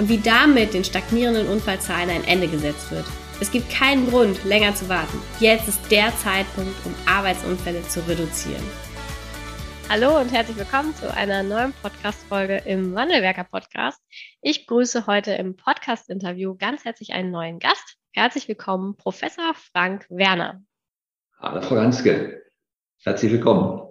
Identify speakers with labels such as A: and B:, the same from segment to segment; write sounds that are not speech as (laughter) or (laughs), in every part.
A: und wie damit den stagnierenden Unfallzahlen ein Ende gesetzt wird. Es gibt keinen Grund, länger zu warten. Jetzt ist der Zeitpunkt, um Arbeitsunfälle zu reduzieren. Hallo und herzlich willkommen zu einer neuen Podcast-Folge im Wandelwerker Podcast. Ich grüße heute im Podcast-Interview ganz herzlich einen neuen Gast. Herzlich willkommen, Professor Frank Werner.
B: Hallo, Frau Ganske. Herzlich willkommen.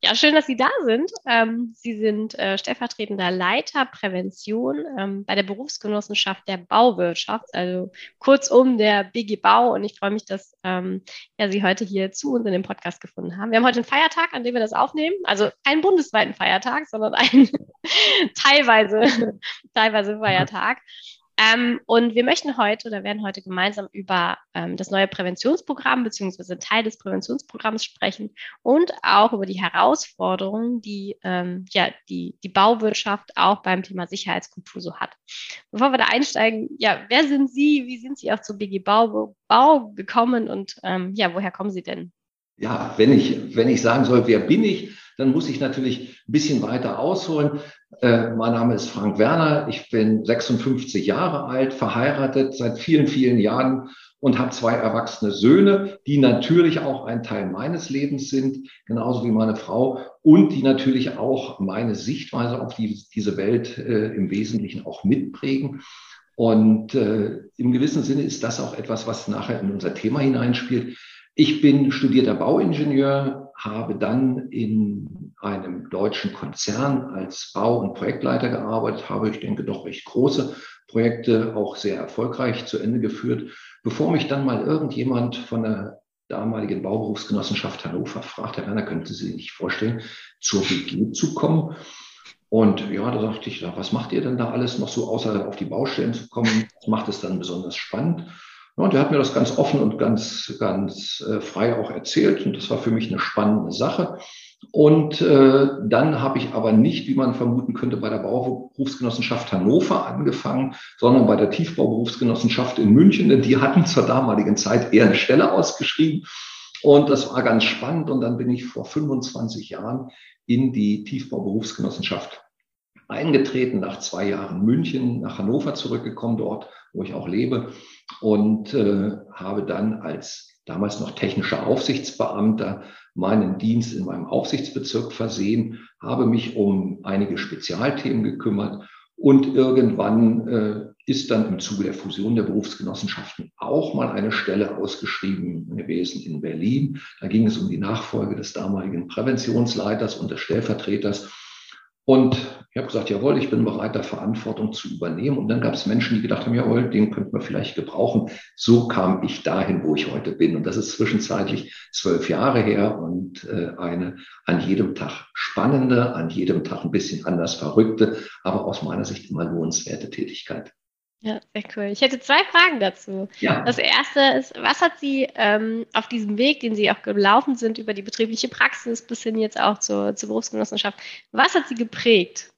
A: Ja, schön, dass Sie da sind. Ähm, Sie sind äh, stellvertretender Leiter Prävention ähm, bei der Berufsgenossenschaft der Bauwirtschaft, also kurzum der BG Bau. Und ich freue mich, dass ähm, ja, Sie heute hier zu uns in dem Podcast gefunden haben. Wir haben heute einen Feiertag, an dem wir das aufnehmen. Also keinen bundesweiten Feiertag, sondern einen (laughs) teilweise, teilweise Feiertag. Ähm, und wir möchten heute oder werden heute gemeinsam über ähm, das neue Präventionsprogramm beziehungsweise Teil des Präventionsprogramms sprechen und auch über die Herausforderungen, die ähm, ja, die, die Bauwirtschaft auch beim Thema Sicherheitskultur so hat. Bevor wir da einsteigen, ja, wer sind Sie? Wie sind Sie auch zu BG Bau, Bau gekommen und ähm, ja, woher kommen Sie denn?
B: Ja, wenn ich, wenn ich sagen soll, wer bin ich, dann muss ich natürlich ein bisschen weiter ausholen. Äh, mein Name ist Frank Werner, ich bin 56 Jahre alt, verheiratet seit vielen, vielen Jahren und habe zwei erwachsene Söhne, die natürlich auch ein Teil meines Lebens sind, genauso wie meine Frau und die natürlich auch meine Sichtweise auf die, diese Welt äh, im Wesentlichen auch mitprägen. Und äh, im gewissen Sinne ist das auch etwas, was nachher in unser Thema hineinspielt. Ich bin studierter Bauingenieur, habe dann in einem deutschen Konzern als Bau- und Projektleiter gearbeitet, habe, ich denke, doch recht große Projekte auch sehr erfolgreich zu Ende geführt, bevor mich dann mal irgendjemand von der damaligen Bauberufsgenossenschaft Hannover fragt, Herr Werner, könnten Sie sich nicht vorstellen, zur BG zu kommen? Und ja, da sagte ich, was macht ihr denn da alles noch so, außer auf die Baustellen zu kommen? Was macht es dann besonders spannend? Und er hat mir das ganz offen und ganz, ganz äh, frei auch erzählt. Und das war für mich eine spannende Sache. Und äh, dann habe ich aber nicht, wie man vermuten könnte, bei der Bauberufsgenossenschaft Hannover angefangen, sondern bei der Tiefbauberufsgenossenschaft in München, denn die hatten zur damaligen Zeit eher eine Stelle ausgeschrieben. Und das war ganz spannend. Und dann bin ich vor 25 Jahren in die Tiefbauberufsgenossenschaft eingetreten, nach zwei Jahren München, nach Hannover zurückgekommen, dort, wo ich auch lebe und äh, habe dann als damals noch technischer Aufsichtsbeamter meinen Dienst in meinem Aufsichtsbezirk versehen, habe mich um einige Spezialthemen gekümmert und irgendwann äh, ist dann im Zuge der Fusion der Berufsgenossenschaften auch mal eine Stelle ausgeschrieben gewesen in Berlin. Da ging es um die Nachfolge des damaligen Präventionsleiters und des Stellvertreters. Und ich habe gesagt, jawohl, ich bin bereit, da Verantwortung zu übernehmen. Und dann gab es Menschen, die gedacht haben, jawohl, den könnten wir vielleicht gebrauchen. So kam ich dahin, wo ich heute bin. Und das ist zwischenzeitlich zwölf Jahre her und äh, eine an jedem Tag spannende, an jedem Tag ein bisschen anders verrückte, aber aus meiner Sicht immer lohnenswerte Tätigkeit.
A: Ja, sehr cool. Ich hätte zwei Fragen dazu. Ja. Das erste ist, was hat Sie ähm, auf diesem Weg, den Sie auch gelaufen sind, über die betriebliche Praxis bis hin jetzt auch zur, zur Berufsgenossenschaft, was hat Sie geprägt?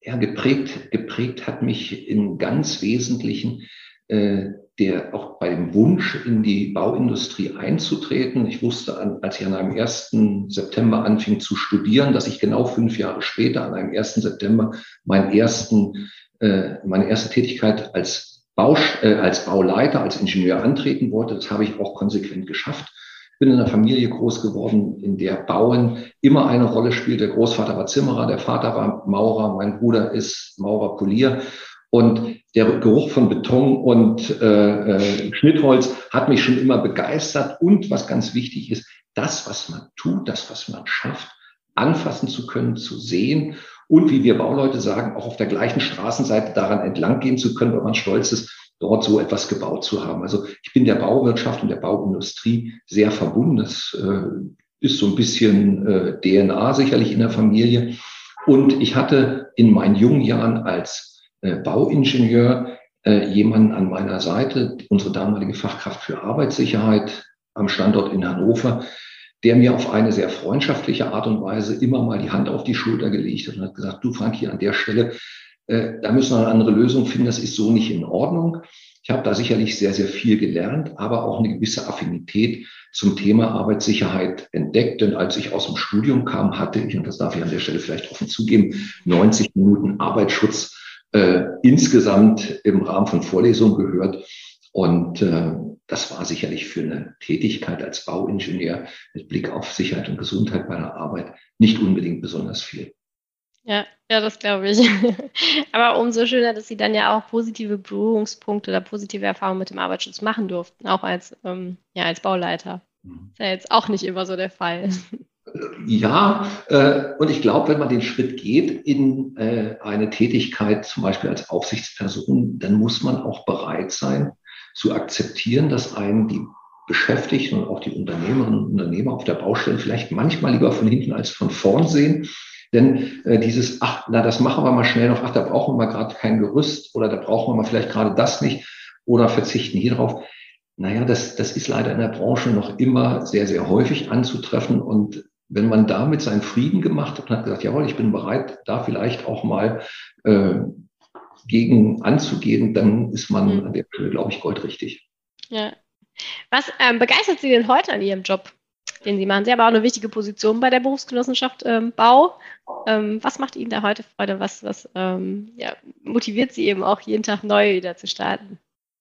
B: Ja, geprägt, geprägt hat mich in ganz Wesentlichen äh, der auch bei dem Wunsch, in die Bauindustrie einzutreten. Ich wusste, an, als ich an einem 1. September anfing zu studieren, dass ich genau fünf Jahre später, an einem 1. September, meinen ersten äh, meine erste Tätigkeit als, Bausch, äh, als Bauleiter, als Ingenieur antreten wollte. Das habe ich auch konsequent geschafft. Ich bin in einer Familie groß geworden, in der Bauen immer eine Rolle spielt. Der Großvater war Zimmerer, der Vater war Maurer, mein Bruder ist Maurer Polier. Und der Geruch von Beton und äh, äh, Schnittholz hat mich schon immer begeistert. Und was ganz wichtig ist, das, was man tut, das, was man schafft, anfassen zu können, zu sehen und wie wir Bauleute sagen, auch auf der gleichen Straßenseite daran entlang gehen zu können, weil man stolz ist, dort so etwas gebaut zu haben. Also ich bin der Bauwirtschaft und der Bauindustrie sehr verbunden. Das äh, ist so ein bisschen äh, DNA sicherlich in der Familie. Und ich hatte in meinen jungen Jahren als äh, Bauingenieur äh, jemanden an meiner Seite, unsere damalige Fachkraft für Arbeitssicherheit am Standort in Hannover, der mir auf eine sehr freundschaftliche Art und Weise immer mal die Hand auf die Schulter gelegt hat und hat gesagt, du Frank, hier an der Stelle, äh, da müssen wir eine andere Lösung finden, das ist so nicht in Ordnung. Ich habe da sicherlich sehr, sehr viel gelernt, aber auch eine gewisse Affinität zum Thema Arbeitssicherheit entdeckt. Denn als ich aus dem Studium kam, hatte ich, und das darf ich an der Stelle vielleicht offen zugeben, 90 Minuten Arbeitsschutz äh, insgesamt im Rahmen von Vorlesungen gehört. Und äh, das war sicherlich für eine Tätigkeit als Bauingenieur mit Blick auf Sicherheit und Gesundheit bei der Arbeit nicht unbedingt besonders viel.
A: Ja, ja, das glaube ich. (laughs) Aber umso schöner, dass Sie dann ja auch positive Berührungspunkte oder positive Erfahrungen mit dem Arbeitsschutz machen durften, auch als, ähm, ja, als Bauleiter. Mhm. Ist ja jetzt auch nicht immer so der Fall.
B: Ja, äh, und ich glaube, wenn man den Schritt geht in äh, eine Tätigkeit, zum Beispiel als Aufsichtsperson, dann muss man auch bereit sein zu akzeptieren, dass einen die Beschäftigten und auch die Unternehmerinnen und Unternehmer auf der Baustelle vielleicht manchmal lieber von hinten als von vorn sehen. Denn äh, dieses, ach, na, das machen wir mal schnell noch, ach, da brauchen wir mal gerade kein Gerüst oder da brauchen wir mal vielleicht gerade das nicht oder verzichten hier drauf. Naja, das, das ist leider in der Branche noch immer sehr, sehr häufig anzutreffen. Und wenn man damit seinen Frieden gemacht hat und hat gesagt, jawohl, ich bin bereit, da vielleicht auch mal äh, gegen anzugehen, dann ist man mhm. an der Stelle, glaube ich, goldrichtig.
A: Ja. Was ähm, begeistert Sie denn heute an Ihrem Job, den Sie machen? Sie haben auch eine wichtige Position bei der Berufsgenossenschaft ähm, Bau. Ähm, was macht Ihnen da heute Freude? Was, was ähm, ja, motiviert Sie eben auch jeden Tag neu wieder zu starten?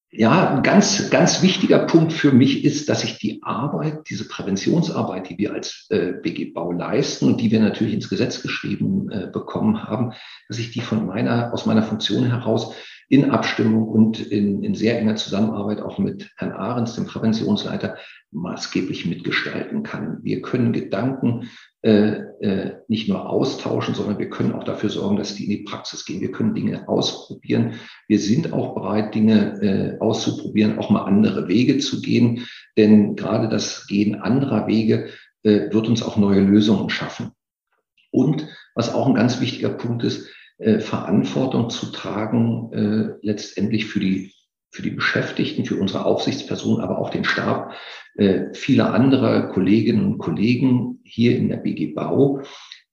B: Ja, ein ganz, ganz wichtiger Punkt für mich ist, dass ich die Arbeit, diese Präventionsarbeit, die wir als äh, BG Bau leisten und die wir natürlich ins Gesetz geschrieben äh, bekommen haben, dass ich die von meiner, aus meiner Funktion heraus in Abstimmung und in, in sehr enger Zusammenarbeit auch mit Herrn Ahrens, dem Präventionsleiter, maßgeblich mitgestalten kann. Wir können Gedanken äh, äh, nicht nur austauschen, sondern wir können auch dafür sorgen, dass die in die Praxis gehen. Wir können Dinge ausprobieren. Wir sind auch bereit, Dinge äh, auszuprobieren, auch mal andere Wege zu gehen. Denn gerade das Gehen anderer Wege äh, wird uns auch neue Lösungen schaffen. Und was auch ein ganz wichtiger Punkt ist, äh, Verantwortung zu tragen, äh, letztendlich für die, für die Beschäftigten, für unsere Aufsichtspersonen, aber auch den Stab äh, vieler anderer Kolleginnen und Kollegen hier in der BG Bau,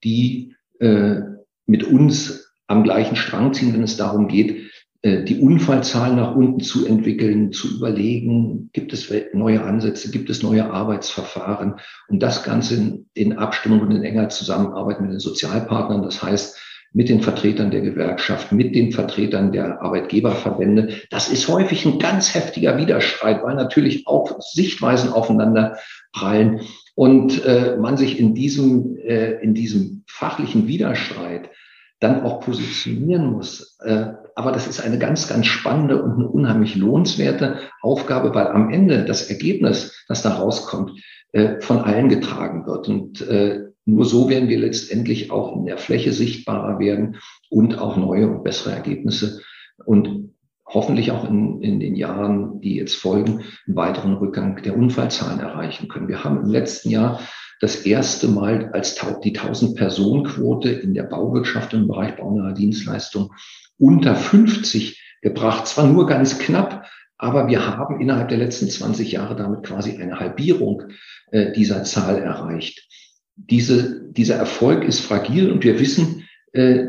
B: die äh, mit uns am gleichen Strang ziehen, wenn es darum geht, äh, die Unfallzahlen nach unten zu entwickeln, zu überlegen, gibt es neue Ansätze, gibt es neue Arbeitsverfahren und das Ganze in Abstimmung und in enger Zusammenarbeit mit den Sozialpartnern. Das heißt, mit den Vertretern der Gewerkschaft, mit den Vertretern der Arbeitgeberverbände. Das ist häufig ein ganz heftiger Widerstreit, weil natürlich auch Sichtweisen aufeinander prallen und äh, man sich in diesem, äh, in diesem fachlichen Widerstreit dann auch positionieren muss. Äh, aber das ist eine ganz, ganz spannende und eine unheimlich lohnenswerte Aufgabe, weil am Ende das Ergebnis, das da rauskommt, äh, von allen getragen wird. Und äh, nur so werden wir letztendlich auch in der Fläche sichtbarer werden und auch neue und bessere Ergebnisse und hoffentlich auch in, in den Jahren, die jetzt folgen, einen weiteren Rückgang der Unfallzahlen erreichen können. Wir haben im letzten Jahr das erste Mal als die 1000-Personen-Quote in der Bauwirtschaft im Bereich baunaher Dienstleistung unter 50 gebracht. Zwar nur ganz knapp, aber wir haben innerhalb der letzten 20 Jahre damit quasi eine Halbierung äh, dieser Zahl erreicht diese, dieser Erfolg ist fragil und wir wissen, äh,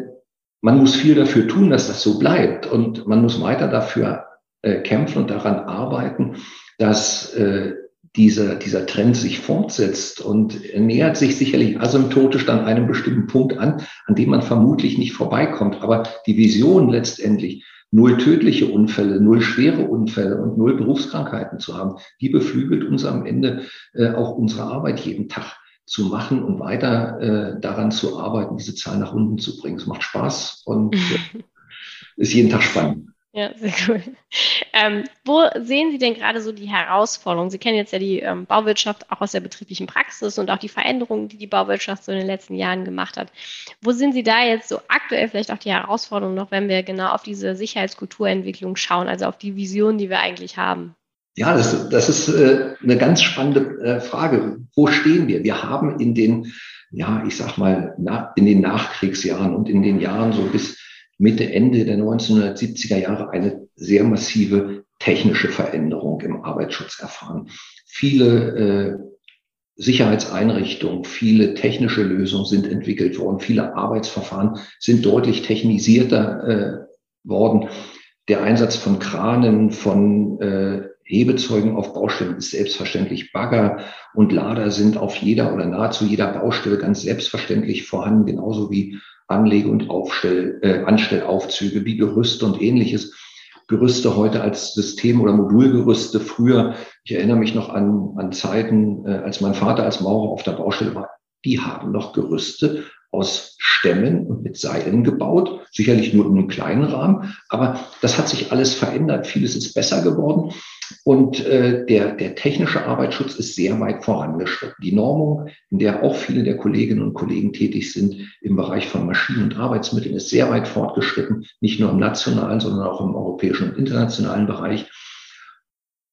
B: man muss viel dafür tun, dass das so bleibt und man muss weiter dafür äh, kämpfen und daran arbeiten, dass äh, dieser, dieser Trend sich fortsetzt und nähert sich sicherlich asymptotisch dann einem bestimmten Punkt an, an dem man vermutlich nicht vorbeikommt. Aber die Vision letztendlich, null tödliche Unfälle, null schwere Unfälle und null Berufskrankheiten zu haben, die beflügelt uns am Ende äh, auch unsere Arbeit jeden Tag zu machen und weiter äh, daran zu arbeiten, diese Zahl nach unten zu bringen. Es macht Spaß und äh, (laughs) ist jeden Tag spannend.
A: Ja, sehr cool. Ähm, wo sehen Sie denn gerade so die Herausforderungen? Sie kennen jetzt ja die ähm, Bauwirtschaft auch aus der betrieblichen Praxis und auch die Veränderungen, die die Bauwirtschaft so in den letzten Jahren gemacht hat. Wo sind Sie da jetzt so aktuell vielleicht auch die Herausforderungen noch, wenn wir genau auf diese Sicherheitskulturentwicklung schauen, also auf die Vision, die wir eigentlich haben?
B: Ja, das, das ist äh, eine ganz spannende äh, Frage. Wo stehen wir? Wir haben in den, ja, ich sag mal, na, in den Nachkriegsjahren und in den Jahren so bis Mitte, Ende der 1970er Jahre eine sehr massive technische Veränderung im Arbeitsschutz erfahren. Viele äh, Sicherheitseinrichtungen, viele technische Lösungen sind entwickelt worden, viele Arbeitsverfahren sind deutlich technisierter äh, worden. Der Einsatz von Kranen, von äh, Hebezeugen auf Baustellen ist selbstverständlich. Bagger und Lader sind auf jeder oder nahezu jeder Baustelle ganz selbstverständlich vorhanden, genauso wie Anlege- und Aufstell, äh, Anstellaufzüge, wie Gerüste und ähnliches. Gerüste heute als System- oder Modulgerüste. Früher, ich erinnere mich noch an, an Zeiten, äh, als mein Vater als Maurer auf der Baustelle war, die haben noch Gerüste aus Stämmen und mit Seilen gebaut, sicherlich nur in einem kleinen Rahmen, aber das hat sich alles verändert, vieles ist besser geworden. Und äh, der, der technische Arbeitsschutz ist sehr weit vorangeschritten. Die Normung, in der auch viele der Kolleginnen und Kollegen tätig sind im Bereich von Maschinen und Arbeitsmitteln, ist sehr weit fortgeschritten, nicht nur im nationalen, sondern auch im europäischen und internationalen Bereich.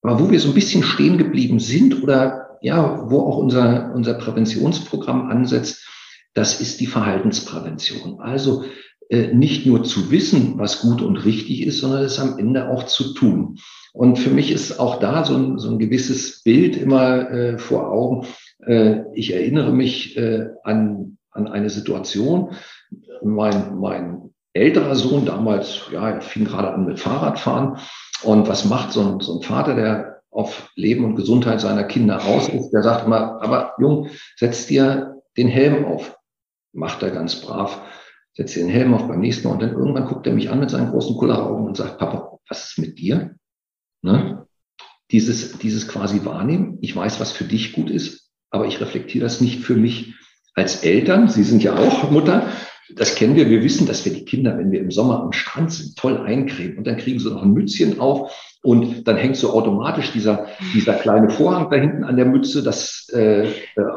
B: Aber wo wir so ein bisschen stehen geblieben sind oder ja, wo auch unser, unser Präventionsprogramm ansetzt, das ist die Verhaltensprävention. Also äh, nicht nur zu wissen, was gut und richtig ist, sondern es am Ende auch zu tun. Und für mich ist auch da so ein, so ein gewisses Bild immer äh, vor Augen. Äh, ich erinnere mich äh, an, an eine Situation. Mein, mein älterer Sohn damals, ja, er fing gerade an mit Fahrradfahren. Und was macht so ein, so ein Vater, der auf Leben und Gesundheit seiner Kinder aus ist? Der sagt immer, aber Jung, setz dir den Helm auf macht er ganz brav, setzt den Helm auf beim nächsten Mal und dann irgendwann guckt er mich an mit seinen großen Kulleraugen und sagt, Papa, was ist mit dir? Ne? Dieses, dieses quasi wahrnehmen, ich weiß, was für dich gut ist, aber ich reflektiere das nicht für mich als Eltern. Sie sind ja auch Mutter. Das kennen wir. Wir wissen, dass wir die Kinder, wenn wir im Sommer am Strand sind, toll eincremen und dann kriegen sie noch ein Mützchen auf und dann hängt so automatisch dieser, dieser kleine Vorhang da hinten an der Mütze das, äh,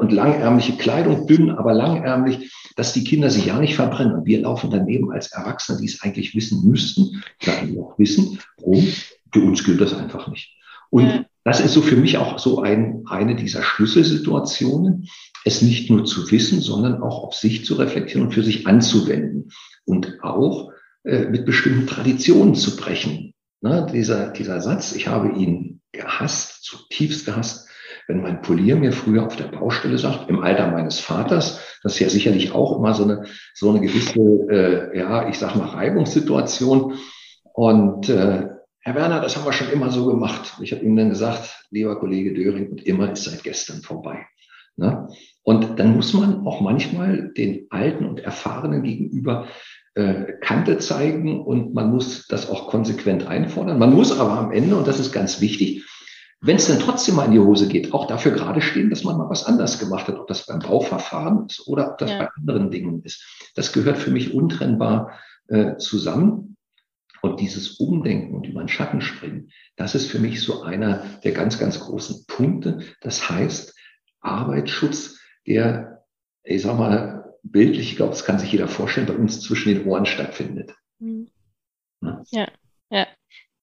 B: und langärmliche Kleidung, dünn, aber langärmlich dass die Kinder sich ja nicht verbrennen. Und wir laufen daneben als Erwachsene, die es eigentlich wissen müssten, sagen wir auch wissen, warum? Für uns gilt das einfach nicht. Und das ist so für mich auch so ein, eine dieser Schlüsselsituationen, es nicht nur zu wissen, sondern auch auf sich zu reflektieren und für sich anzuwenden und auch äh, mit bestimmten Traditionen zu brechen. Na, dieser, dieser Satz, ich habe ihn gehasst, zutiefst gehasst, wenn mein Polier mir früher auf der Baustelle sagt, im Alter meines Vaters, das ist ja sicherlich auch immer so eine, so eine gewisse, äh, ja, ich sag mal, Reibungssituation. Und äh, Herr Werner, das haben wir schon immer so gemacht. Ich habe ihm dann gesagt, lieber Kollege Döring, und immer ist seit gestern vorbei. Ne? Und dann muss man auch manchmal den Alten und Erfahrenen gegenüber Kante zeigen und man muss das auch konsequent einfordern. Man muss aber am Ende, und das ist ganz wichtig, wenn es dann trotzdem mal in die Hose geht, auch dafür gerade stehen, dass man mal was anders gemacht hat, ob das beim Bauverfahren ist oder ob das ja. bei anderen Dingen ist. Das gehört für mich untrennbar äh, zusammen. Und dieses Umdenken und über den Schatten springen, das ist für mich so einer der ganz, ganz großen Punkte. Das heißt, Arbeitsschutz, der, ich sag mal, bildlich, ich glaube, das kann sich jeder vorstellen, bei uns zwischen den Ohren stattfindet.
A: Mhm. Ja, ja.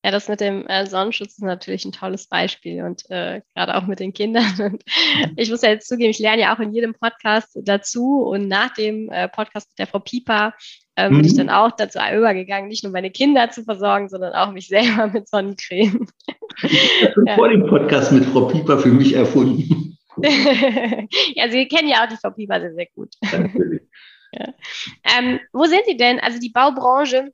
A: Ja, das mit dem äh, Sonnenschutz ist natürlich ein tolles Beispiel und äh, gerade auch mit den Kindern. Und ich muss ja jetzt zugeben, ich lerne ja auch in jedem Podcast dazu und nach dem äh, Podcast mit der Frau Pieper äh, bin ich mhm. dann auch dazu übergegangen, nicht nur meine Kinder zu versorgen, sondern auch mich selber mit Sonnencreme.
B: Ich habe (laughs) ja. vor dem Podcast mit Frau Pieper für mich erfunden. (laughs)
A: ja, Sie kennen ja auch die Pieper sehr, sehr gut. Natürlich. (laughs) Ja. Ähm, wo sind Sie denn? Also die Baubranche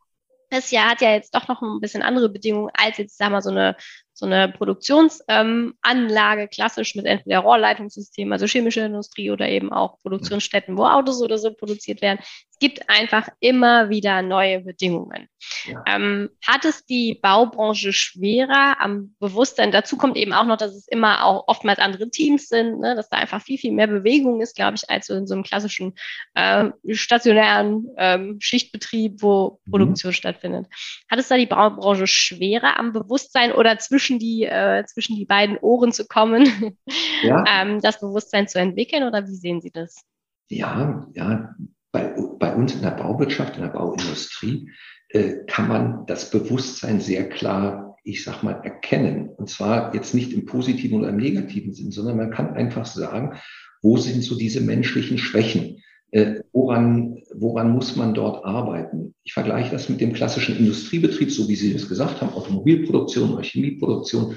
A: das Jahr hat ja jetzt doch noch ein bisschen andere Bedingungen als jetzt, sagen wir, so eine so eine Produktionsanlage, ähm, klassisch mit entweder Rohrleitungssystem, also chemische Industrie oder eben auch Produktionsstätten, wo Autos oder so produziert werden. Es gibt einfach immer wieder neue Bedingungen. Ja. Ähm, hat es die Baubranche schwerer am Bewusstsein? Dazu kommt eben auch noch, dass es immer auch oftmals andere Teams sind, ne? dass da einfach viel, viel mehr Bewegung ist, glaube ich, als so in so einem klassischen äh, stationären ähm, Schichtbetrieb, wo mhm. Produktion stattfindet. Hat es da die Baubranche schwerer am Bewusstsein oder zwischen zwischen die, äh, zwischen die beiden Ohren zu kommen, ja. (laughs) ähm, das Bewusstsein zu entwickeln oder wie sehen Sie das?
B: Ja, ja, bei, bei uns in der Bauwirtschaft, in der Bauindustrie äh, kann man das Bewusstsein sehr klar, ich sag mal, erkennen. Und zwar jetzt nicht im positiven oder im negativen Sinn, sondern man kann einfach sagen, wo sind so diese menschlichen Schwächen? Äh, woran, woran muss man dort arbeiten? Ich vergleiche das mit dem klassischen Industriebetrieb, so wie Sie es gesagt haben, Automobilproduktion oder Chemieproduktion.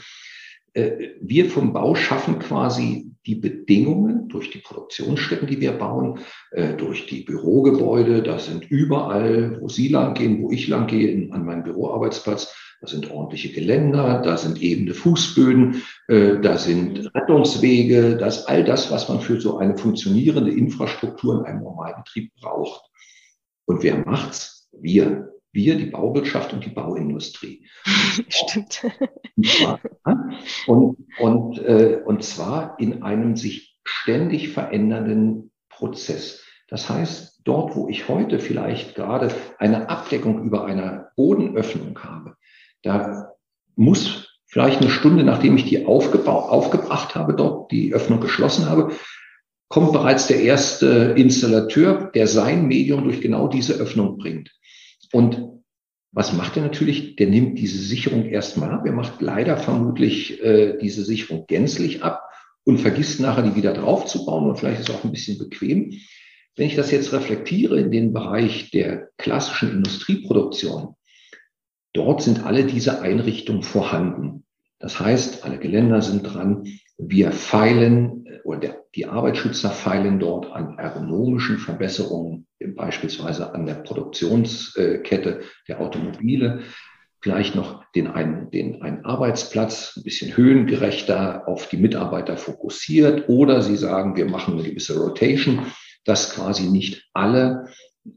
B: Äh, wir vom Bau schaffen quasi die Bedingungen durch die Produktionsstätten, die wir bauen, äh, durch die Bürogebäude. Da sind überall, wo Sie lang gehen, wo ich lang gehe, an meinem Büroarbeitsplatz, da sind ordentliche Geländer, da sind ebene Fußböden, äh, da sind Rettungswege, das ist all das, was man für so eine funktionierende Infrastruktur in einem Normalbetrieb braucht. Und wer macht's? Wir wir, die Bauwirtschaft und die Bauindustrie. (laughs)
A: Stimmt.
B: Und, und, äh, und zwar in einem sich ständig verändernden Prozess. Das heißt, dort, wo ich heute vielleicht gerade eine Abdeckung über einer Bodenöffnung habe, da muss vielleicht eine Stunde, nachdem ich die aufgebracht habe, dort die Öffnung geschlossen habe, kommt bereits der erste Installateur, der sein Medium durch genau diese Öffnung bringt. Und was macht er natürlich? Der nimmt diese Sicherung erstmal ab. Er macht leider vermutlich äh, diese Sicherung gänzlich ab und vergisst nachher die wieder draufzubauen und vielleicht ist es auch ein bisschen bequem. Wenn ich das jetzt reflektiere in den Bereich der klassischen Industrieproduktion, dort sind alle diese Einrichtungen vorhanden. Das heißt, alle Geländer sind dran. Wir feilen der, die Arbeitsschützer feilen dort an ergonomischen Verbesserungen, beispielsweise an der Produktionskette der Automobile. Vielleicht noch den einen, den einen Arbeitsplatz ein bisschen höhengerechter auf die Mitarbeiter fokussiert. Oder sie sagen, wir machen eine gewisse Rotation, dass quasi nicht alle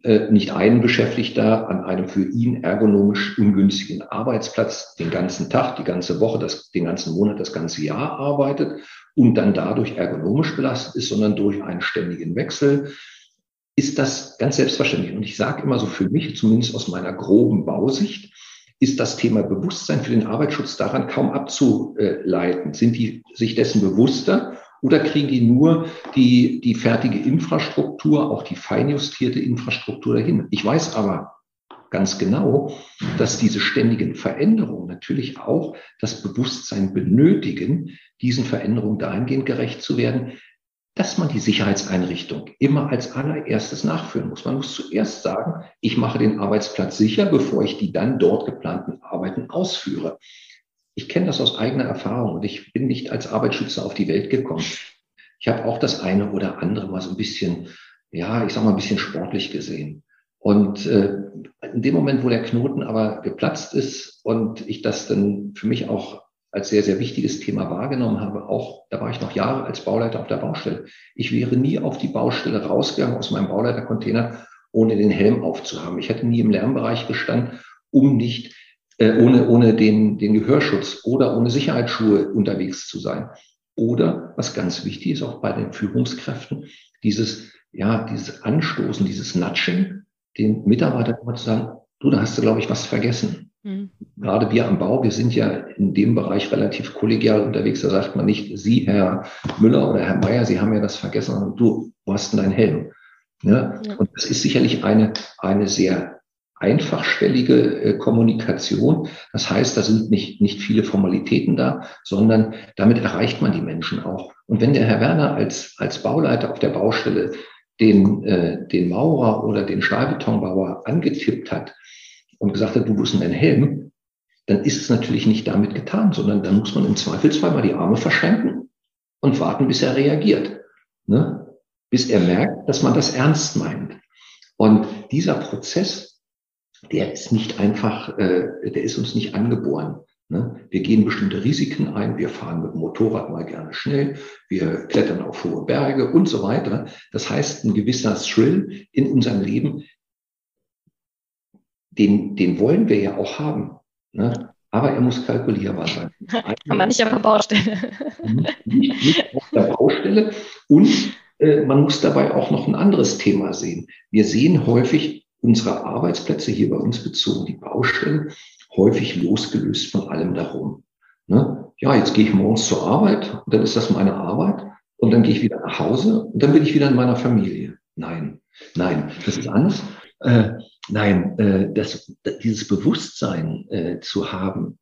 B: äh, nicht ein Beschäftigter an einem für ihn ergonomisch ungünstigen Arbeitsplatz den ganzen Tag, die ganze Woche, das, den ganzen Monat, das ganze Jahr arbeitet und dann dadurch ergonomisch belastet ist, sondern durch einen ständigen Wechsel, ist das ganz selbstverständlich. Und ich sage immer so für mich, zumindest aus meiner groben Bausicht, ist das Thema Bewusstsein für den Arbeitsschutz daran kaum abzuleiten. Sind die sich dessen bewusster oder kriegen die nur die, die fertige Infrastruktur, auch die feinjustierte Infrastruktur dahin? Ich weiß aber ganz genau, dass diese ständigen Veränderungen natürlich auch das Bewusstsein benötigen, diesen Veränderungen dahingehend gerecht zu werden, dass man die Sicherheitseinrichtung immer als allererstes nachführen muss. Man muss zuerst sagen, ich mache den Arbeitsplatz sicher, bevor ich die dann dort geplanten Arbeiten ausführe. Ich kenne das aus eigener Erfahrung und ich bin nicht als Arbeitsschützer auf die Welt gekommen. Ich habe auch das eine oder andere mal so ein bisschen, ja, ich sag mal ein bisschen sportlich gesehen. Und äh, in dem Moment, wo der Knoten aber geplatzt ist und ich das dann für mich auch als sehr, sehr wichtiges Thema wahrgenommen habe, auch, da war ich noch Jahre als Bauleiter auf der Baustelle. Ich wäre nie auf die Baustelle rausgegangen aus meinem Bauleitercontainer, ohne den Helm aufzuhaben. Ich hätte nie im Lärmbereich gestanden, um nicht äh, ohne, ohne den, den Gehörschutz oder ohne Sicherheitsschuhe unterwegs zu sein. Oder, was ganz wichtig ist, auch bei den Führungskräften, dieses, ja, dieses Anstoßen, dieses Nudging, den Mitarbeitern immer zu sagen, du, da hast du, glaube ich, was vergessen. Mhm. Gerade wir am Bau, wir sind ja in dem Bereich relativ kollegial unterwegs. Da sagt man nicht, Sie, Herr Müller oder Herr Meier, Sie haben ja das vergessen, sondern du, wo hast denn dein Helm? Ja? ja. Und das ist sicherlich eine, eine sehr einfachschwellige äh, Kommunikation. Das heißt, da sind nicht, nicht viele Formalitäten da, sondern damit erreicht man die Menschen auch. Und wenn der Herr Werner als, als Bauleiter auf der Baustelle den, äh, den Maurer oder den Stahlbetonbauer angetippt hat und gesagt hat, du bist ein Helm, dann ist es natürlich nicht damit getan, sondern dann muss man im Zweifelsfall mal die Arme verschränken und warten, bis er reagiert. Ne? Bis er merkt, dass man das ernst meint. Und dieser Prozess, der ist nicht einfach, äh, der ist uns nicht angeboren. Ne? Wir gehen bestimmte Risiken ein, wir fahren mit dem Motorrad mal gerne schnell, wir klettern auf hohe Berge und so weiter. Das heißt, ein gewisser Thrill in unserem Leben, den, den wollen wir ja auch haben. Ne? Aber er muss kalkulierbar sein. (laughs)
A: Man nicht auf der Baustelle. (laughs)
B: Nicht, nicht auf der Baustelle. Und äh, man muss dabei auch noch ein anderes Thema sehen. Wir sehen häufig unsere Arbeitsplätze hier bei uns bezogen, die Baustellen, häufig losgelöst von allem darum. Ne? Ja, jetzt gehe ich morgens zur Arbeit dann ist das meine Arbeit und dann gehe ich wieder nach Hause und dann bin ich wieder in meiner Familie. Nein, nein, das ist anders. Äh, nein, äh, das, dieses Bewusstsein äh, zu haben,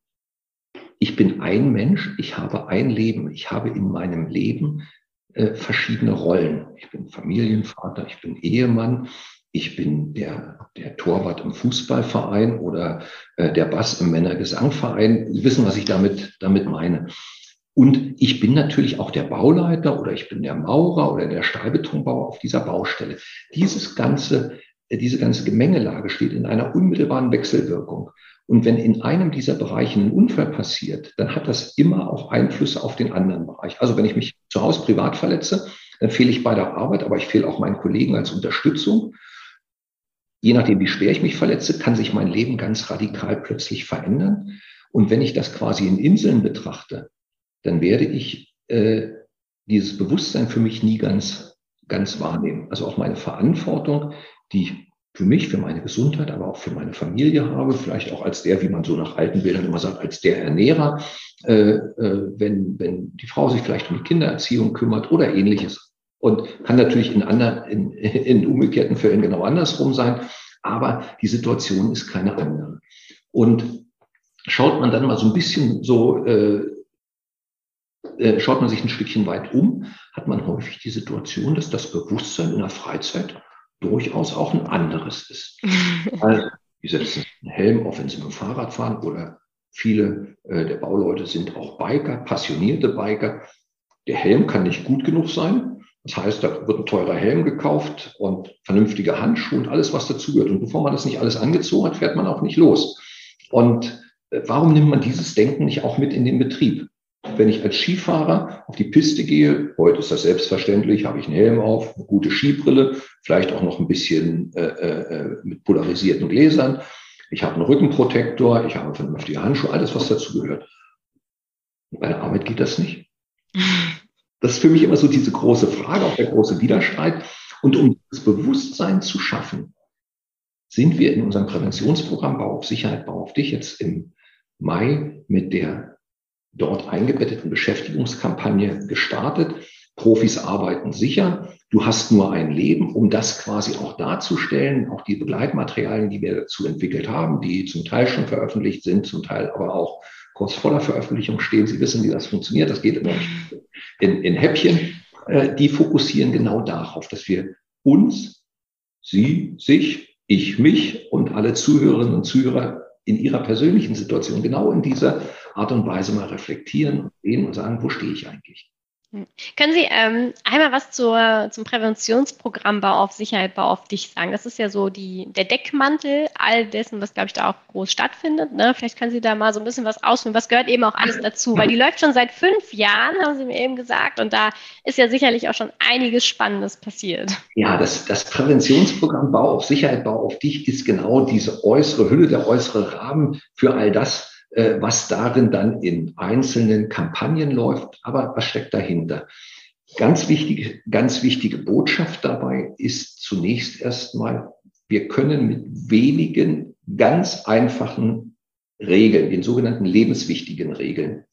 B: ich bin ein Mensch, ich habe ein Leben, ich habe in meinem Leben äh, verschiedene Rollen. Ich bin Familienvater, ich bin Ehemann, ich bin der, der Torwart im Fußballverein oder äh, der Bass im Männergesangverein. Sie wissen, was ich damit, damit meine. Und ich bin natürlich auch der Bauleiter oder ich bin der Maurer oder der Stahlbetonbauer auf dieser Baustelle. Dieses ganze, äh, diese ganze Gemengelage steht in einer unmittelbaren Wechselwirkung. Und wenn in einem dieser Bereiche ein Unfall passiert, dann hat das immer auch Einflüsse auf den anderen Bereich. Also wenn ich mich zu Hause privat verletze, dann fehle ich bei der Arbeit, aber ich fehle auch meinen Kollegen als Unterstützung je nachdem, wie schwer ich mich verletze, kann sich mein Leben ganz radikal plötzlich verändern. Und wenn ich das quasi in Inseln betrachte, dann werde ich äh, dieses Bewusstsein für mich nie ganz, ganz wahrnehmen. Also auch meine Verantwortung, die ich für mich, für meine Gesundheit, aber auch für meine Familie habe, vielleicht auch als der, wie man so nach alten Bildern immer sagt, als der Ernährer, äh, äh, wenn, wenn die Frau sich vielleicht um die Kindererziehung kümmert oder ähnliches und kann natürlich in, anderen, in, in umgekehrten Fällen genau andersrum sein. Aber die Situation ist keine andere. Und schaut man dann mal so ein bisschen so, äh, äh, schaut man sich ein Stückchen weit um, hat man häufig die Situation, dass das Bewusstsein in der Freizeit durchaus auch ein anderes ist. (laughs) also, die setzen einen Helm auf, wenn sie mit dem Fahrrad fahren oder viele äh, der Bauleute sind auch Biker, passionierte Biker. Der Helm kann nicht gut genug sein, das heißt, da wird ein teurer Helm gekauft und vernünftige Handschuhe und alles, was dazugehört. Und bevor man das nicht alles angezogen hat, fährt man auch nicht los. Und äh, warum nimmt man dieses Denken nicht auch mit in den Betrieb? Wenn ich als Skifahrer auf die Piste gehe, heute ist das selbstverständlich, habe ich einen Helm auf, eine gute Skibrille, vielleicht auch noch ein bisschen äh, äh, mit polarisierten Gläsern. Ich habe einen Rückenprotektor, ich habe vernünftige Handschuhe, alles, was dazugehört. Bei der Arbeit geht das nicht. (laughs) Das ist für mich immer so diese große Frage, auch der große Widerstreit. Und um das Bewusstsein zu schaffen, sind wir in unserem Präventionsprogramm Bau auf Sicherheit, Bau auf dich jetzt im Mai mit der dort eingebetteten Beschäftigungskampagne gestartet. Profis arbeiten sicher. Du hast nur ein Leben, um das quasi auch darzustellen. Auch die Begleitmaterialien, die wir dazu entwickelt haben, die zum Teil schon veröffentlicht sind, zum Teil aber auch kurz vor der Veröffentlichung stehen. Sie wissen, wie das funktioniert. Das geht immer in, in Häppchen. Äh, die fokussieren genau darauf, dass wir uns, Sie, sich, ich, mich und alle Zuhörerinnen und Zuhörer in ihrer persönlichen Situation genau in dieser Art und Weise mal reflektieren und sehen und sagen, wo stehe ich eigentlich?
A: Können Sie ähm, einmal was zur, zum Präventionsprogramm Bau auf Sicherheit, Bau auf dich sagen? Das ist ja so die, der Deckmantel all dessen, was, glaube ich, da auch groß stattfindet. Ne? Vielleicht können Sie da mal so ein bisschen was ausführen. Was gehört eben auch alles dazu? Weil die läuft schon seit fünf Jahren, haben Sie mir eben gesagt. Und da ist ja sicherlich auch schon einiges Spannendes passiert.
B: Ja, das, das Präventionsprogramm Bau auf Sicherheit, Bau auf dich ist genau diese äußere Hülle, der äußere Rahmen für all das, was darin dann in einzelnen Kampagnen läuft. Aber was steckt dahinter? Ganz wichtige, ganz wichtige Botschaft dabei ist zunächst erstmal, wir können mit wenigen ganz einfachen Regeln, den sogenannten lebenswichtigen Regeln,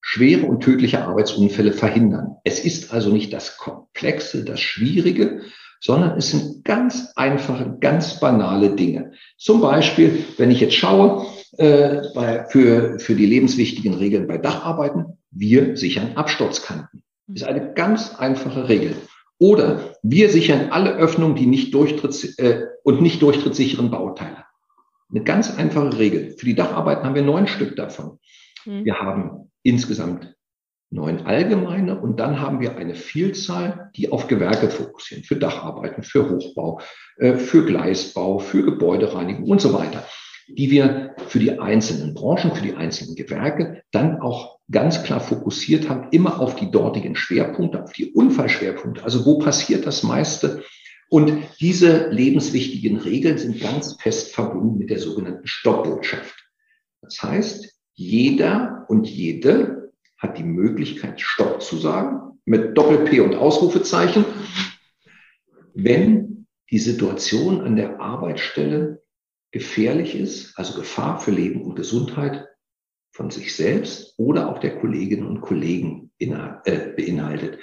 B: schwere und tödliche Arbeitsunfälle verhindern. Es ist also nicht das Komplexe, das Schwierige, sondern es sind ganz einfache, ganz banale Dinge. Zum Beispiel, wenn ich jetzt schaue, äh, bei, für, für die lebenswichtigen Regeln bei Dacharbeiten, wir sichern Absturzkanten. Das ist eine ganz einfache Regel. Oder wir sichern alle Öffnungen, die nicht durchtritts, äh, und nicht durchtrittssicheren Bauteile. Eine ganz einfache Regel. Für die Dacharbeiten haben wir neun Stück davon. Mhm. Wir haben insgesamt neun allgemeine und dann haben wir eine Vielzahl, die auf Gewerke fokussieren, für Dacharbeiten, für Hochbau, äh, für Gleisbau, für Gebäudereinigung und so weiter, die wir für die einzelnen Branchen, für die einzelnen Gewerke dann auch ganz klar fokussiert haben, immer auf die dortigen Schwerpunkte, auf die Unfallschwerpunkte, also wo passiert das meiste. Und diese lebenswichtigen Regeln sind ganz fest verbunden mit der sogenannten Stoppbotschaft. Das heißt, jeder und jede hat die Möglichkeit, Stopp zu sagen, mit Doppel-P und Ausrufezeichen, wenn die Situation an der Arbeitsstelle gefährlich ist, also Gefahr für Leben und Gesundheit von sich selbst oder auch der Kolleginnen und Kollegen äh, beinhaltet.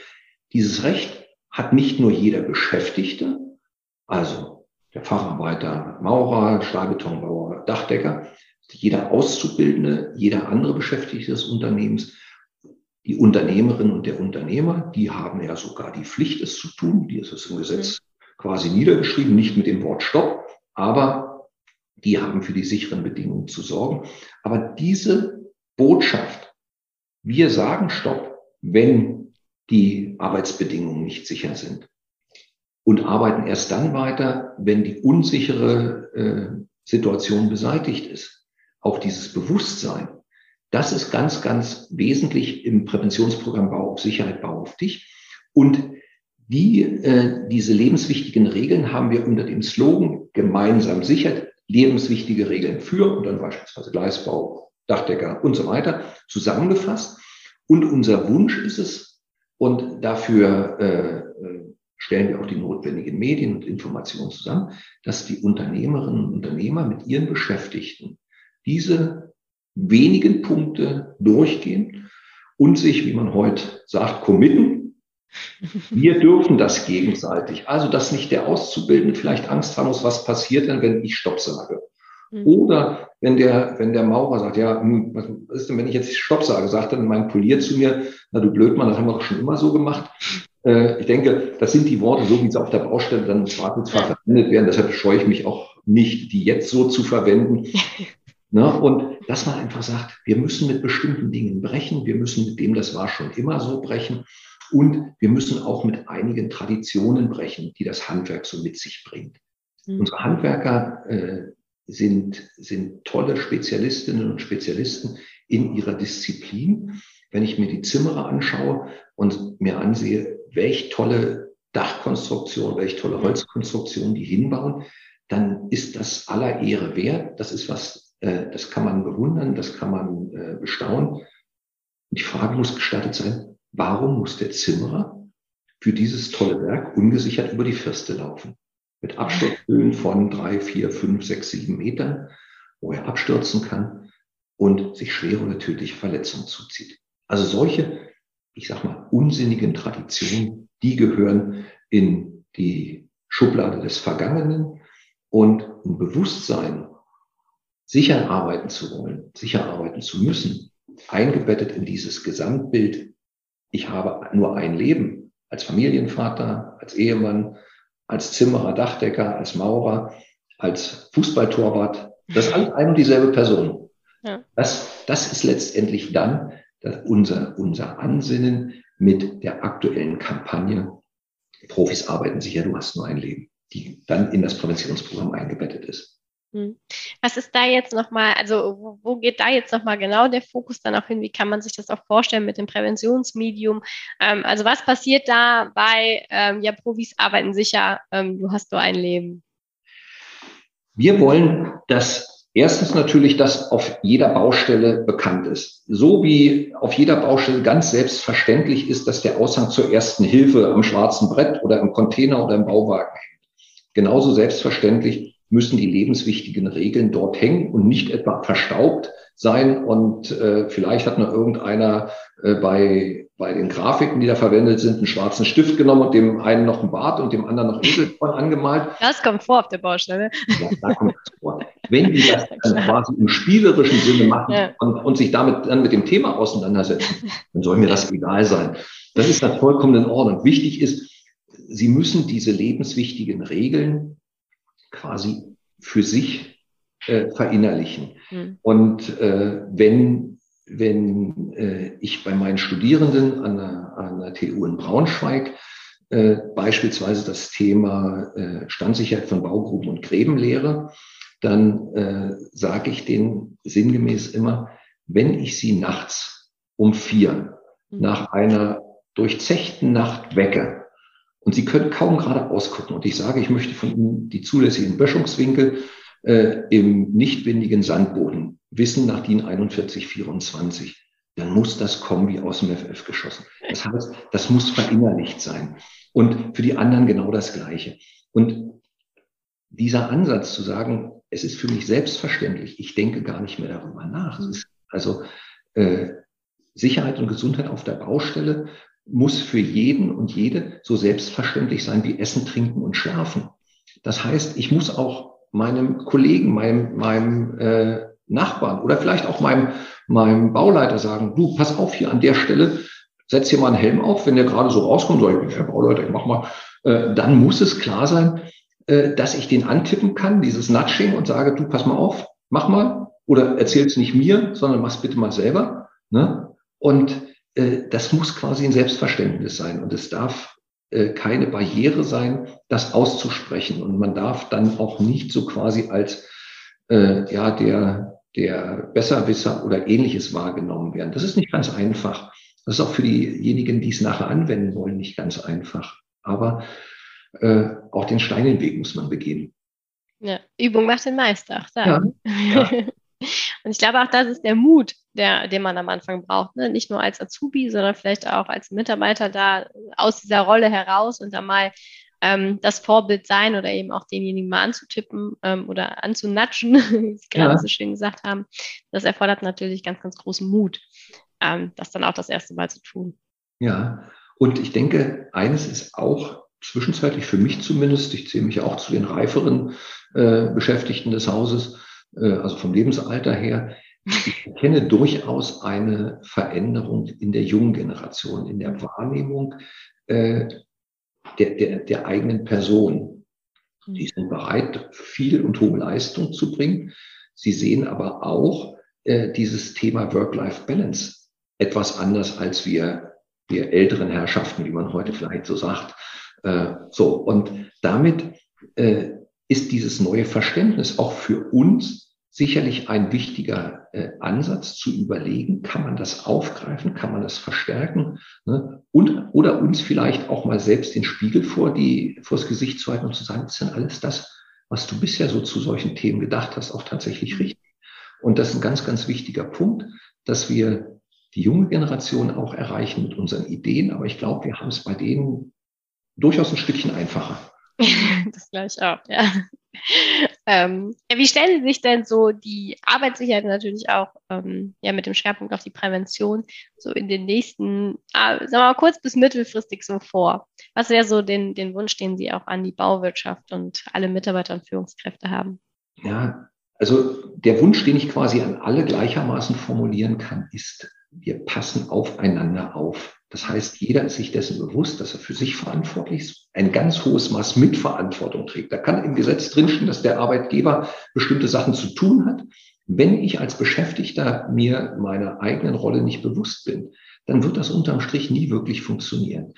B: Dieses Recht hat nicht nur jeder Beschäftigte, also der Facharbeiter, Maurer, Stahlbetonbauer, Dachdecker, jeder Auszubildende, jeder andere Beschäftigte des Unternehmens, Die Unternehmerin und der Unternehmer, die haben ja sogar die Pflicht, es zu tun. Die ist es im Gesetz mhm. quasi niedergeschrieben, nicht mit dem Wort Stopp, aber die haben für die sicheren Bedingungen zu sorgen. Aber diese Botschaft, wir sagen Stopp, wenn die Arbeitsbedingungen nicht sicher sind und arbeiten erst dann weiter, wenn die unsichere äh, Situation beseitigt ist. Auch dieses Bewusstsein, das ist ganz, ganz wesentlich im Präventionsprogramm Bau auf Sicherheit, Bau auf dich. Und die, äh, diese lebenswichtigen Regeln haben wir unter dem Slogan gemeinsam sichert, lebenswichtige Regeln für und dann beispielsweise Gleisbau, Dachdecker und so weiter zusammengefasst. Und unser Wunsch ist es, und dafür äh, äh, stellen wir auch die notwendigen Medien und Informationen zusammen, dass die Unternehmerinnen und Unternehmer mit ihren Beschäftigten diese wenigen Punkte durchgehen und sich, wie man heute sagt, committen. Wir dürfen das gegenseitig. Also, dass nicht der Auszubildende vielleicht Angst haben muss, was passiert denn, wenn ich Stopp sage. Mhm. Oder wenn der, wenn der Maurer sagt, ja, hm, was ist denn, wenn ich jetzt Stopp sage, sagt dann mein Polier zu mir, na du Blödmann, das haben wir doch schon immer so gemacht. Äh, ich denke, das sind die Worte, so wie sie auf der Baustelle dann im Zweifelsfall verwendet werden. Deshalb scheue ich mich auch nicht, die jetzt so zu verwenden. (laughs) Ne? Und dass man einfach sagt, wir müssen mit bestimmten Dingen brechen, wir müssen mit dem, das war schon immer so, brechen. Und wir müssen auch mit einigen Traditionen brechen, die das Handwerk so mit sich bringt. Mhm. Unsere Handwerker äh, sind, sind tolle Spezialistinnen und Spezialisten in ihrer Disziplin. Wenn ich mir die Zimmerer anschaue und mir ansehe, welch tolle Dachkonstruktion, welch tolle Holzkonstruktion die hinbauen, dann ist das aller Ehre wert. Das ist was, äh, das kann man bewundern, das kann man äh, bestaunen. die Frage muss gestattet sein, warum muss der Zimmerer für dieses tolle Werk ungesichert über die Firste laufen? mit Absturzhöhen von drei, vier, fünf, sechs, sieben Metern, wo er abstürzen kann und sich schwere oder tödliche Verletzungen zuzieht. Also solche, ich sag mal, unsinnigen Traditionen, die gehören in die Schublade des Vergangenen und ein Bewusstsein, sicher arbeiten zu wollen, sicher arbeiten zu müssen, eingebettet in dieses Gesamtbild. Ich habe nur ein Leben als Familienvater, als Ehemann, als Zimmerer, Dachdecker, als Maurer, als Fußballtorwart. Das ist alles ein und dieselbe Person. Ja. Das, das ist letztendlich dann unser, unser Ansinnen mit der aktuellen Kampagne Profis arbeiten sicher, du hast nur ein Leben, die dann in das Präventionsprogramm eingebettet ist.
A: Hm. Was ist da jetzt nochmal, also wo geht da jetzt nochmal genau der Fokus dann auch hin? Wie kann man sich das auch vorstellen mit dem Präventionsmedium? Ähm, also was passiert da bei, ähm, ja, Profis arbeiten sicher, ähm, du hast nur ein Leben?
B: Wir wollen, dass erstens natürlich das auf jeder Baustelle bekannt ist. So wie auf jeder Baustelle ganz selbstverständlich ist, dass der Aushang zur ersten Hilfe am schwarzen Brett oder im Container oder im Bauwagen hängt. Genauso selbstverständlich müssen die lebenswichtigen Regeln dort hängen und nicht etwa verstaubt sein. Und äh, vielleicht hat noch irgendeiner äh, bei, bei den Grafiken, die da verwendet sind, einen schwarzen Stift genommen und dem einen noch ein Bart und dem anderen noch Eselkorn angemalt.
A: Das kommt vor auf der Baustelle. Ja, da kommt
B: das vor. Wenn die das (laughs) dann quasi im spielerischen Sinne machen ja. und, und sich damit dann mit dem Thema auseinandersetzen, dann soll mir das egal sein. Das ist dann vollkommen in Ordnung. Wichtig ist, Sie müssen diese lebenswichtigen Regeln quasi für sich äh, verinnerlichen. Mhm. Und äh, wenn, wenn äh, ich bei meinen Studierenden an der, an der TU in Braunschweig äh, beispielsweise das Thema äh, Standsicherheit von Baugruben und Gräben lehre, dann äh, sage ich denen sinngemäß immer, wenn ich sie nachts um vier mhm. nach einer durchzechten Nacht wecke, und Sie können kaum geradeaus gucken. Und ich sage, ich möchte von Ihnen die zulässigen Böschungswinkel äh, im nicht bindigen Sandboden wissen nach DIN 4124. Dann muss das wie aus dem FF geschossen. Das heißt, das muss verinnerlicht sein. Und für die anderen genau das Gleiche. Und dieser Ansatz zu sagen, es ist für mich selbstverständlich, ich denke gar nicht mehr darüber nach. also äh, Sicherheit und Gesundheit auf der Baustelle muss für jeden und jede so selbstverständlich sein wie Essen, Trinken und Schlafen. Das heißt, ich muss auch meinem Kollegen, meinem, meinem äh, Nachbarn oder vielleicht auch meinem, meinem Bauleiter sagen, du, pass auf hier an der Stelle, setz dir mal einen Helm auf, wenn der gerade so rauskommt, sag ich, Herr Bauleiter, ich mach mal, äh, dann muss es klar sein, äh, dass ich den antippen kann, dieses Nudging und sage, du, pass mal auf, mach mal oder erzähl es nicht mir, sondern mach's bitte mal selber. Ne? Und das muss quasi ein Selbstverständnis sein und es darf äh, keine Barriere sein, das auszusprechen. Und man darf dann auch nicht so quasi als äh, ja der der Besserwisser oder ähnliches wahrgenommen werden. Das ist nicht ganz einfach. Das ist auch für diejenigen, die es nachher anwenden wollen, nicht ganz einfach. Aber äh, auch den Stein in den Weg muss man begehen.
A: Ja, Übung macht den Meister. Ja, (laughs) ja. Und ich glaube auch, das ist der Mut, der, den man am Anfang braucht. Ne? Nicht nur als Azubi, sondern vielleicht auch als Mitarbeiter da aus dieser Rolle heraus und da mal ähm, das Vorbild sein oder eben auch denjenigen mal anzutippen ähm, oder anzunatschen, (laughs) wie Sie gerade ja. so schön gesagt haben. Das erfordert natürlich ganz, ganz großen Mut, ähm, das dann auch das erste Mal zu tun.
B: Ja, und ich denke, eines ist auch zwischenzeitlich für mich zumindest, ich zähle mich auch zu den reiferen äh, Beschäftigten des Hauses, äh, also vom Lebensalter her, ich kenne durchaus eine Veränderung in der jungen Generation, in der Wahrnehmung äh, der, der, der eigenen Person. Die sind bereit, viel und hohe Leistung zu bringen. Sie sehen aber auch äh, dieses Thema Work-Life-Balance etwas anders als wir, wir älteren Herrschaften, wie man heute vielleicht so sagt. Äh, so, und damit äh, ist dieses neue Verständnis auch für uns sicherlich ein wichtiger äh, Ansatz zu überlegen, kann man das aufgreifen, kann man das verstärken ne? und oder uns vielleicht auch mal selbst den Spiegel vor die vors Gesicht zu halten und zu sagen, ist denn alles das, was du bisher so zu solchen Themen gedacht hast, auch tatsächlich richtig? Und das ist ein ganz, ganz wichtiger Punkt, dass wir die junge Generation auch erreichen mit unseren Ideen, aber ich glaube, wir haben es bei denen durchaus ein Stückchen einfacher. (laughs)
A: das glaube ich auch, ja. (laughs) Ähm, wie stellen Sie sich denn so die Arbeitssicherheit natürlich auch ähm, ja, mit dem Schwerpunkt auf die Prävention so in den nächsten, äh, sagen wir mal kurz bis mittelfristig so vor? Was wäre so den, den Wunsch, den Sie auch an die Bauwirtschaft und alle Mitarbeiter und Führungskräfte haben?
B: Ja, also der Wunsch, den ich quasi an alle gleichermaßen formulieren kann, ist, wir passen aufeinander auf. Das heißt, jeder ist sich dessen bewusst, dass er für sich verantwortlich ist, ein ganz hohes Maß Mitverantwortung trägt. Da kann im Gesetz drinstehen, dass der Arbeitgeber bestimmte Sachen zu tun hat. Wenn ich als Beschäftigter mir meiner eigenen Rolle nicht bewusst bin, dann wird das unterm Strich nie wirklich funktionieren.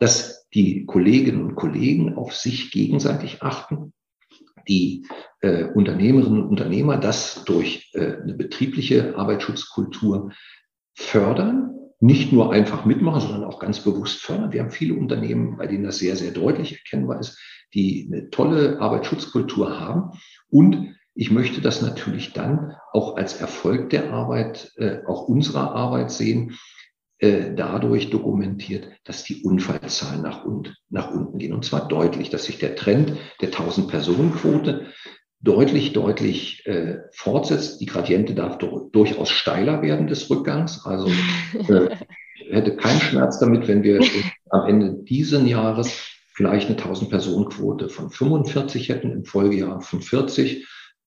B: Dass die Kolleginnen und Kollegen auf sich gegenseitig achten, die äh, Unternehmerinnen und Unternehmer das durch äh, eine betriebliche Arbeitsschutzkultur fördern, nicht nur einfach mitmachen, sondern auch ganz bewusst fördern. Wir haben viele Unternehmen, bei denen das sehr, sehr deutlich erkennbar ist, die eine tolle Arbeitsschutzkultur haben. Und ich möchte das natürlich dann auch als Erfolg der Arbeit, äh, auch unserer Arbeit sehen, äh, dadurch dokumentiert, dass die Unfallzahlen nach, und, nach unten gehen. Und zwar deutlich, dass sich der Trend der 1000-Personen-Quote deutlich, deutlich äh, fortsetzt. Die Gradiente darf durchaus steiler werden des Rückgangs. Also äh, (laughs) hätte keinen Schmerz damit, wenn wir am Ende dieses Jahres vielleicht eine 1000-Personen-Quote von 45 hätten, im Folgejahr von 40,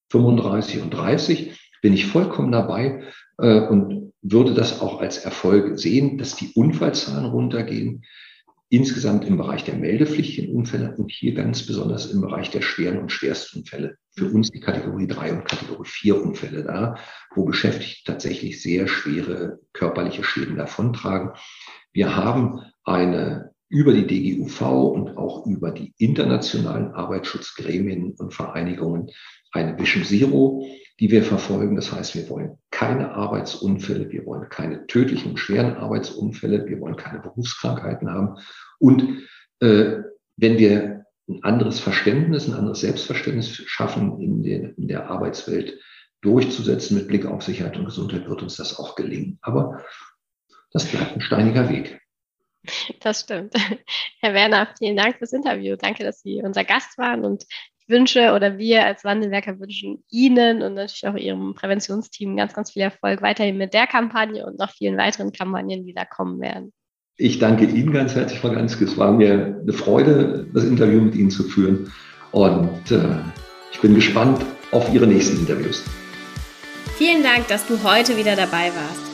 B: 35 und 30. Bin ich vollkommen dabei äh, und würde das auch als Erfolg sehen, dass die Unfallzahlen runtergehen insgesamt im Bereich der meldepflichtigen Unfälle und hier ganz besonders im Bereich der schweren und Schwerstunfälle. Für uns die Kategorie 3 und Kategorie 4 Unfälle da, wo Beschäftigte tatsächlich sehr schwere körperliche Schäden davontragen. Wir haben eine über die DGUV und auch über die internationalen Arbeitsschutzgremien und Vereinigungen eine Vision Zero, die wir verfolgen. Das heißt, wir wollen keine Arbeitsunfälle, wir wollen keine tödlichen und schweren Arbeitsunfälle, wir wollen keine Berufskrankheiten haben. Und äh, wenn wir ein anderes Verständnis, ein anderes Selbstverständnis schaffen, in, den, in der Arbeitswelt durchzusetzen mit Blick auf Sicherheit und Gesundheit, wird uns das auch gelingen. Aber das bleibt ein steiniger Weg.
A: Das stimmt. Herr Werner, vielen Dank fürs Interview. Danke, dass Sie unser Gast waren und wünsche oder wir als Wandelwerker wünschen Ihnen und natürlich auch Ihrem Präventionsteam ganz, ganz viel Erfolg weiterhin mit der Kampagne und noch vielen weiteren Kampagnen, die da kommen werden.
B: Ich danke Ihnen ganz herzlich, Frau Ganske. Es war mir eine Freude, das Interview mit Ihnen zu führen und äh, ich bin gespannt auf Ihre nächsten Interviews.
A: Vielen Dank, dass du heute wieder dabei warst.